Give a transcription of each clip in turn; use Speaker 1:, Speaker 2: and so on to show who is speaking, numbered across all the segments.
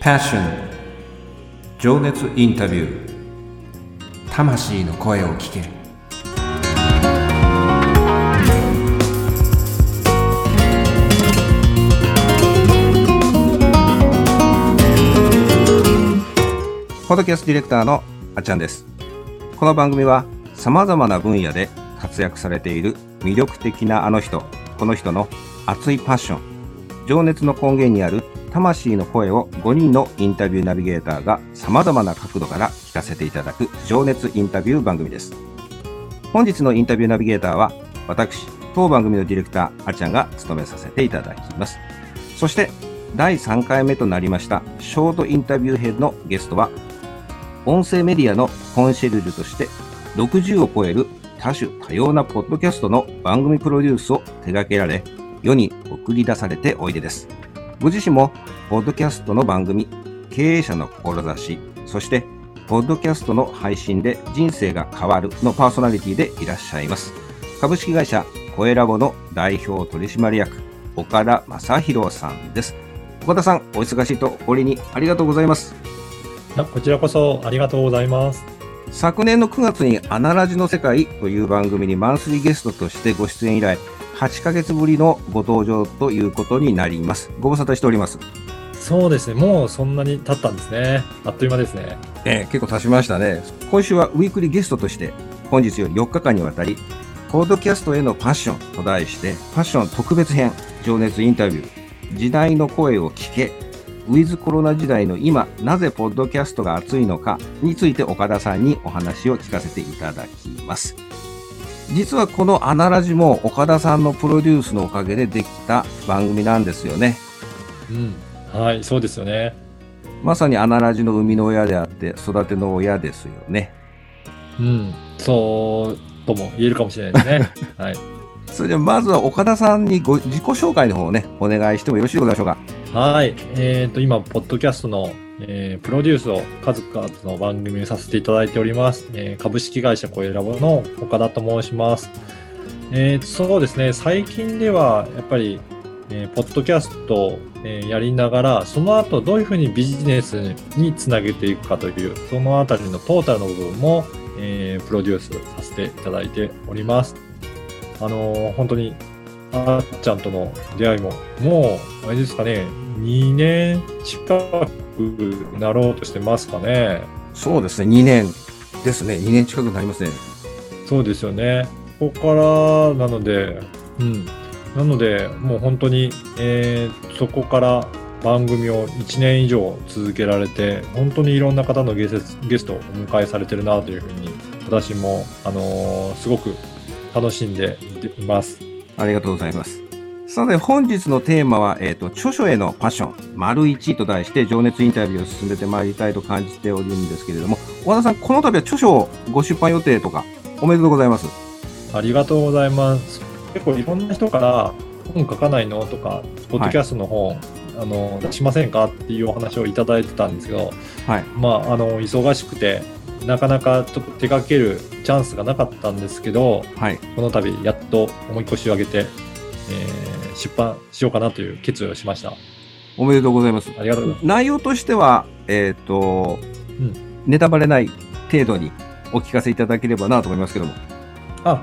Speaker 1: Passion. 情熱インタビュー。魂の声を聞け。るポドキャストディレクターのあっちゃんです。この番組はさまざまな分野で活躍されている魅力的なあの人この人の熱いパッション情熱の根源にある魂の声を5人のインタビューナビゲーターが様々な角度から聞かせていただく情熱インタビュー番組です。本日のインタビューナビゲーターは私、当番組のディレクター、あちゃんが務めさせていただきます。そして第3回目となりましたショートインタビュー編のゲストは音声メディアのコンシェルジュとして60を超える多種多様なポッドキャストの番組プロデュースを手掛けられ世に送り出されておいでです。ご自身も、ポッドキャストの番組、経営者の志、そして、ポッドキャストの配信で人生が変わるのパーソナリティでいらっしゃいます。株式会社コエラボの代表取締役、岡田正宏さんです。岡田さん、お忙しいと折にありがとうございます。
Speaker 2: こちらこそありがとうございます。
Speaker 1: 昨年の9月にアナラジの世界という番組にマンスリーゲストとしてご出演以来、8ヶ月ぶりのご登場ということになります。ご無沙汰しております。
Speaker 2: そうですね、もうそんなに経ったんですね。あっという間ですね。
Speaker 1: えー、結構経ちましたね。今週はウィークリーゲストとして、本日より4日間にわたり、ポードキャストへのパッションと題して、パッション特別編、情熱インタビュー、時代の声を聞け、ウィズコロナ時代の今、なぜポッドキャストが熱いのかについて岡田さんにお話を聞かせていただきます。実はこのアナラジも岡田さんのプロデュースのおかげでできた番組なんですよね。
Speaker 2: うん。はい、そうですよね。
Speaker 1: まさにアナラジの生みの親であって育ての親ですよね。
Speaker 2: うん、そうとも言えるかもしれないですね。はい。
Speaker 1: それではまずは岡田さんにご自己紹介の方をね、お願いしてもよろしいでしょうか。
Speaker 2: はい。えっ、ー、と、今、ポッドキャストのえー、プロデュースを数々の番組をさせていただいております。えー、株式会社コエラボの岡田と申します。えー、そうですね、最近ではやっぱり、えー、ポッドキャストを、えー、やりながら、その後どういうふうにビジネスにつなげていくかという、そのあたりのトータルの部分も、えー、プロデュースさせていただいております。あのー、本当に、あっちゃんとの出会いも、もう、あれですかね、2年近くなろうとしてますかね。
Speaker 1: そうですね、2年ですね、2年近くなりますね。
Speaker 2: そうですよね。ここからなので、うん。なので、もう本当に、えー、そこから番組を1年以上続けられて、本当にいろんな方のゲスゲストをお迎えされてるなというふうに、私も、あのー、すごく楽しんでいます。
Speaker 1: ありがとうございます。さて、本日のテーマは、えっ、ー、と、著書へのパッション、丸一と題して、情熱インタビューを進めてまいりたいと感じておるんですけれども、和田さん、この度は著書をご出版予定とか、おめでとうございます。
Speaker 2: ありがとうございます。結構いろんな人から、本書かないの？とか、ポッドキャストの本、はい、あの出しませんか？っていうお話をいただいてたんですけど、はい、まあ、あの、忙しくて、なかなかちょっと手掛けるチャンスがなかったんですけど、はい、この度やっと思い越しを上げて、えー、出版しようかなという決意をしました。
Speaker 1: おめでとうございます。
Speaker 2: ありがとうございます。
Speaker 1: 内容としては、えっ、ー、と、うん、ネタバレない程度にお聞かせいただければなと思いますけども。
Speaker 2: あ、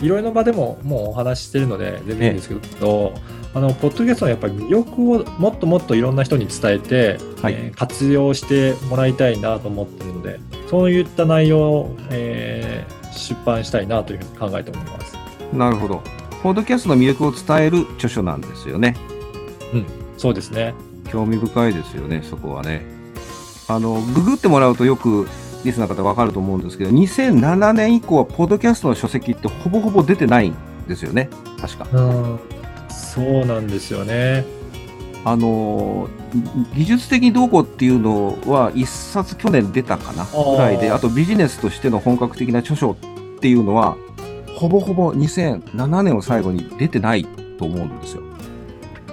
Speaker 2: いろいろな場でももうお話ししてるので全然いいんですけど、あの、ポッドキャストはやっぱり魅力をもっともっといろんな人に伝えて、はい、えー、活用してもらいたいなと思ってるので、そういった内容を、えー、出版したいなというふうに考えております。
Speaker 1: なるほど。ポッドキャストの魅力を伝える著書なんですよね。
Speaker 2: うん、そうですね。
Speaker 1: 興味深いですよね、そこはね。あの、ググってもらうとよくリスナー方わかると思うんですけど、2007年以降はポッドキャストの書籍ってほぼほぼ出てないんですよね、確か。
Speaker 2: そうなんですよね。
Speaker 1: あの技術的にどうこうっていうのは一冊去年出たかなぐらいであとビジネスとしての本格的な著書っていうのはほぼほぼ2007年を最後に出てないと思うんですよ。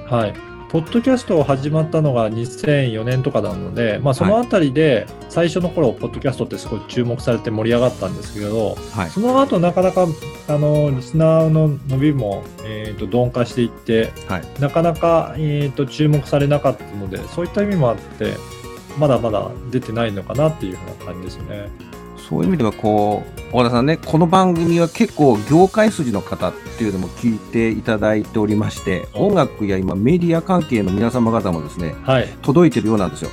Speaker 2: はい。ポッドキャストを始まったのが2004年とかなので、まあ、そのあたりで最初の頃、ポッドキャストってすごい注目されて盛り上がったんですけど、
Speaker 1: はい。
Speaker 2: その後なかなかあのリスナーの伸びも、えー、と鈍化していって、
Speaker 1: はい。
Speaker 2: なかなか、えー、と注目されなかったので、そういった意味もあって、まだまだ出てないのかなっていうふうな感じですよね。
Speaker 1: そういう意味では、こう、岡田さんね、この番組は結構業界筋の方っていうのも聞いていただいておりまして、
Speaker 2: お
Speaker 1: 音楽や今メディア関係の皆様方もですね、
Speaker 2: はい。
Speaker 1: 届いてるようなんですよ。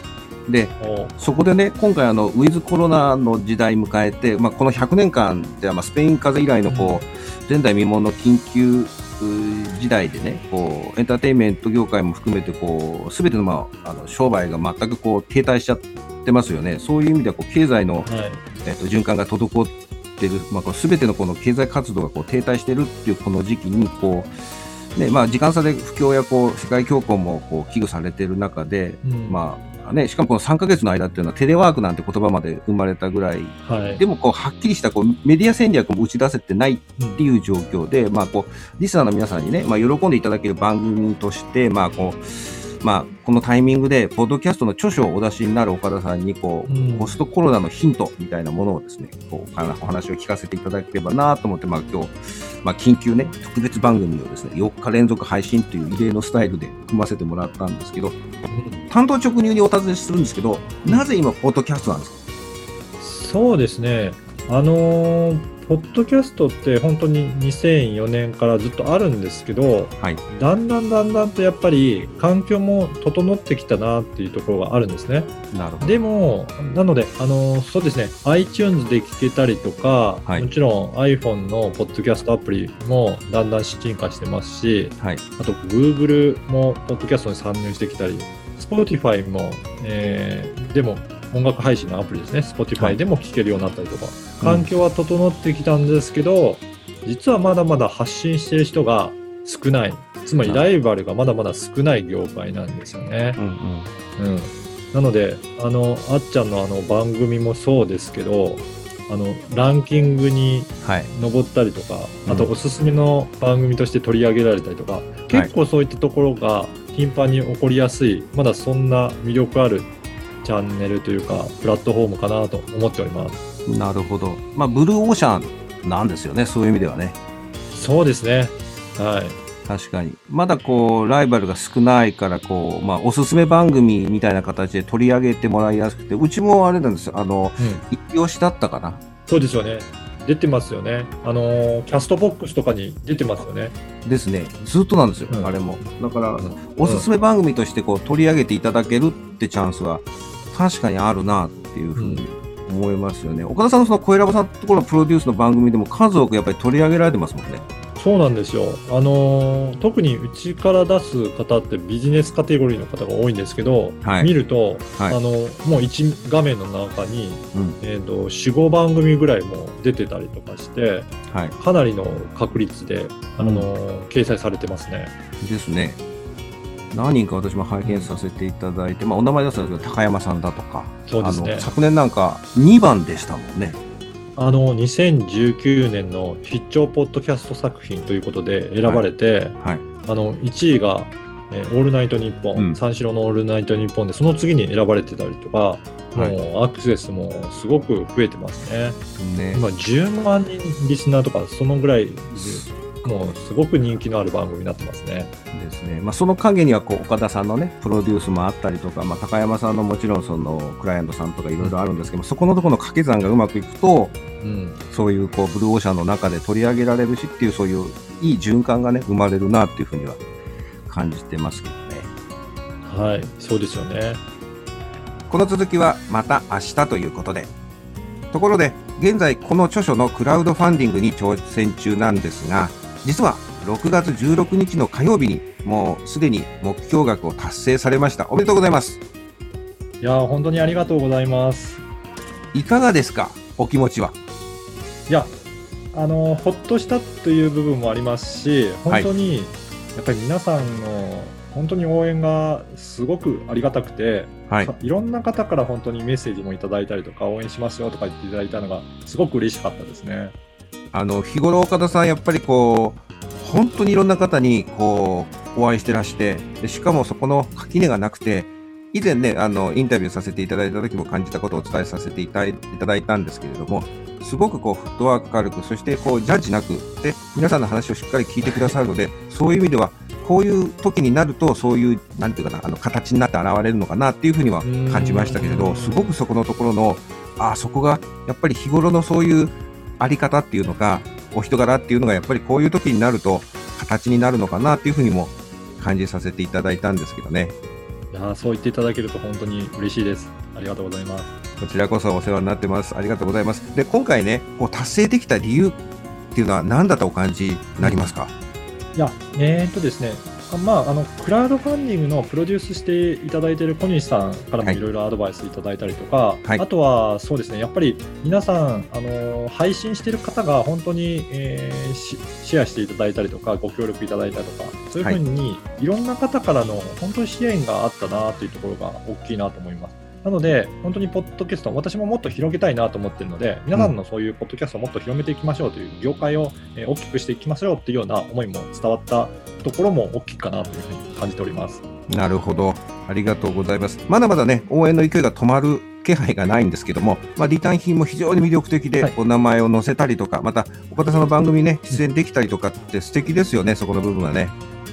Speaker 1: で、
Speaker 2: お
Speaker 1: そこでね、今回あの、ウィズコロナの時代迎えて、まあ、この100年間では、まあ、スペイン風邪以来のこう、前代未聞の緊急時代でね、こう、エンターテインメント業界も含めて、こう、すべての、まあ、あの、商売が全くこう、停滞しちゃってますよね。そういう意味では、こう、経済の、
Speaker 2: はい。
Speaker 1: えっと、循環が滞ってる、まあ、こう全てのこの経済活動がこう停滞してるっていうこの時期に、こう、ね、まあ、時間差で不況やこう、世界恐慌もこう危惧されてる中で、
Speaker 2: うん。
Speaker 1: まあ、ね、しかもこの3ヶ月の間っていうのはテレワークなんて言葉まで生まれたぐらい、
Speaker 2: はい。
Speaker 1: でもこう、はっきりしたこうメディア戦略も打ち出せてない
Speaker 2: うん
Speaker 1: っていう状況で、まあ、こう、リスナーの皆さんにね、まあ、喜んでいただける番組として、まあ、こう、まあ、このタイミングで、ポッドキャストの著書をお出しになる岡田さんに、こう、
Speaker 2: うん。
Speaker 1: ポストコロナのヒントみたいなものをですね、こう、お話を聞かせていただければなと思って、まあ、今日、まあ、緊急ね、特別番組をですね、4日連続配信という異例のスタイルで組ませてもらったんですけど、担当直入にお尋ねするんですけど、なぜ今、ポッドキャストなんですか？
Speaker 2: そうですね。あのーポッドキャストって本当に2004年からずっとあるんですけど、
Speaker 1: はい。
Speaker 2: だんだんだんだんとやっぱり環境も整ってきたなっていうところがあるんですね。
Speaker 1: なるほど。
Speaker 2: でも、なので、あのそうですね、iTunes で聞けたりとか、
Speaker 1: はい
Speaker 2: もちろん iPhone のポッドキャストアプリもだんだん進化してますし、
Speaker 1: はい。
Speaker 2: あと Google もポッドキャストに参入してきたり、Spotify も、えーでも音楽配信のアプリですね、
Speaker 1: は
Speaker 2: Spotify
Speaker 1: い。
Speaker 2: でも聞けるようになったりとか、
Speaker 1: うん。
Speaker 2: 環境は整ってきたんですけど、実はまだまだ発信してる人が少ない。つまりライバルがまだまだ少ない業界なんですよね。
Speaker 1: うんうん。
Speaker 2: うん、なのであのあっちゃんのあの番組もそうですけどあのランキングに
Speaker 1: はい。
Speaker 2: 上ったりとか、
Speaker 1: うん。
Speaker 2: あとおすすめの番組として取り上げられたりとか、結構そういったところが頻繁に起こりやすい。まだそんな魅力あるチャンネルというかプラットフォームかなと思っております
Speaker 1: なるほど。まあ、ブルーオーシャンなんですよね、そういう意味ではね。
Speaker 2: そうですねはい
Speaker 1: 確かに。まだこう、ライバルが少ないから、こう、まあ、おすすめ番組みたいな形で取り上げてもらいやすくて、うちもあれなんですよ、あの、
Speaker 2: うん、
Speaker 1: 一押しだったかな。
Speaker 2: そうですよね出てますよねあのーキャストボックスとかに出てますよね
Speaker 1: ですね。ずっとなんですよ、
Speaker 2: うん
Speaker 1: あれも。だから、
Speaker 2: うん
Speaker 1: おすすめ番組としてこう取り上げていただけるってチャンスは確かにあるなっていうふうに思いますよね。岡田さんのその小選ばさんのところのプロデュースの番組でも数多くやっぱり取り上げられてますもんね。
Speaker 2: そうなんですよ。あのー特にうちから出す方ってビジネスカテゴリーの方が多いんですけど、
Speaker 1: はい
Speaker 2: 見ると、
Speaker 1: はい
Speaker 2: あのもう1画面の中に、
Speaker 1: うん。
Speaker 2: えー、と4、5番組ぐらいも出てたりとかして、
Speaker 1: はい。
Speaker 2: かなりの確率で、あのー掲載されてますね。
Speaker 1: ですね。何人か私も拝見させていただいて、まあ、お名前出したんですけど、高山さんだとか、
Speaker 2: そうですね
Speaker 1: 昨年なんか2番でしたもんね。
Speaker 2: あの2019年の必聴ポッドキャスト作品ということで選ばれて、
Speaker 1: はい。
Speaker 2: あの1位が、えーオールナイトニッポン、
Speaker 1: うん
Speaker 2: 三四郎のオールナイトニッポンで、その次に選ばれてたりとか、
Speaker 1: はい
Speaker 2: もうアクセスもすごく増えてますね。
Speaker 1: ね。
Speaker 2: 今10万人リスナーとか、そのぐらいで、もうすごく人気のある番組になってますね。
Speaker 1: ですね。まあ、その陰にはこう岡田さんのね、プロデュースもあったりとか、まあ、高山さんのもちろんそのクライアントさんとかいろいろあるんですけど、そこのところの掛け算がうまくいくと、
Speaker 2: うん、
Speaker 1: そういうこうブルーオーシャンの中で取り上げられるしっていうそういういい循環がね、生まれるなっていうふうには感じてますけどね。
Speaker 2: はい、そうですよね。
Speaker 1: この続きはまた明日ということで。ところで、現在この著書のクラウドファンディングに挑戦中なんですが、実は6月16日の火曜日にもうすでに目標額を達成されました。おめでとうございます。
Speaker 2: いやー、本当にありがとうございます。
Speaker 1: いかがですか？お気持ちは。
Speaker 2: いや、あのほっとしたという部分もありますし、本当に、やっぱり皆さんの本当に応援がすごくありがたくて、
Speaker 1: はい。
Speaker 2: いろんな方から本当にメッセージもいただいたりとか、応援しますよとか言っていただいたのが、すごく嬉しかったですね。
Speaker 1: あの、日頃岡田さんやっぱりこう、本当にいろんな方にこうお会いしてらしてでしかもそこの垣根がなくて以前ねあのインタビューさせていただいた時も感じたことをお伝えさせていただいたんですけれどもすごくこうフットワーク軽くそしてこうジャッジなくで皆さんの話をしっかり聞いてくださるのでそういう意味ではこういう時になるとそういうなんていうかなあの形になって現れるのかなっていうふうには感じましたけれどすごくそこのところのあそこがやっぱり日頃のそういうあり方っていうのかお人柄っていうのがやっぱりこういう時になると形になるのかなっていうふうにも感じさせていただいたんですけどね。
Speaker 2: いやそう言っていただけると本当に嬉しいです。ありがとうございます。
Speaker 1: こちらこそお世話になってます。ありがとうございます。で、今回ね、こう達成できた理由っていうのは何だとお感じになりますか、
Speaker 2: いや、えー、っとですね、まあ、あのクラウドファンディングのプロデュースしていただいている小西さんからもい。ろいろアドバイスいただいたりとか、はい、あとはそうですね、やっぱり皆さん、あの配信している方が本当に、えー、シェアしていただいたりとか、ご協力いただいたりとか、そういうふうに、い、ろんな方からの本当に支援があったなというところが大きいなと思います。なので、本当にポッドキャスト、私ももっと広げたいなと思ってるので、皆さんのそういうポッドキャストをもっと広めていきましょうという、業界を大きくしていきましょうっていうような思いも伝わったところも大きいかなというふうに感じております。
Speaker 1: なるほど。ありがとうございます。まだまだね、応援の勢いが止まる気配がないんですけども、まあ、リターン品も非常に魅力的で、お名前を載せたりとか、また岡田さんの番組ね、出演できたりとかって素敵ですよね、そこの部分はね。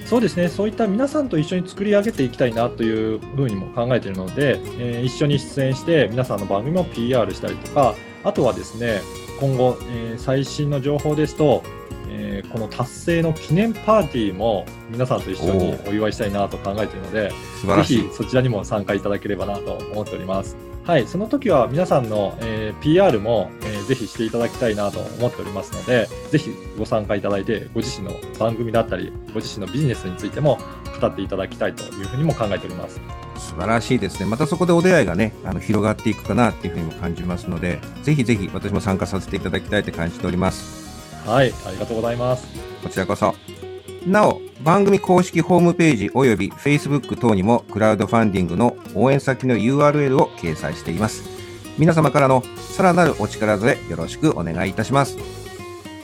Speaker 2: そうですね、そういった皆さんと一緒に作り上げていきたいなというふうにも考えているので、えー、一緒に出演して皆さんの番組も PR したりとか、あとはですね、今後、えー、最新の情報ですと、えー、この達成の記念パーティーも皆さんと一緒にお祝いしたいなと考えているので、ぜひそちらにも参加いただければなと思っております。はい、その時は皆さんの、えー、PR も、えー、ぜひしていただきたいなと思っておりますので、ぜひご参加いただいて、ご自身の番組だったり、ご自身のビジネスについても語っていただきたいというふうにも考えております。
Speaker 1: 素晴らしいですね。またそこでお出会いがね、あの広がっていくかなっていうふうにも感じますので、ぜひぜひ私も参加させていただきたいと感じております。
Speaker 2: はい、ありがとうございます。
Speaker 1: こちらこそ。なお、番組公式ホームページ及び Facebook 等にもクラウドファンディングの応援先の URL を掲載しています。皆様からのさらなるお力添えよろしくお願いいたします。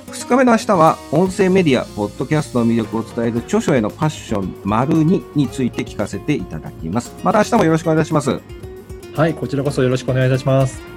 Speaker 1: 2日目の明日は音声メディア、ポッドキャストの魅力を伝える著書へのパッション丸2について聞かせていただきます。また明日もよろしくお願いいたします。
Speaker 2: はい、こちらこそよろしくお願いいたします。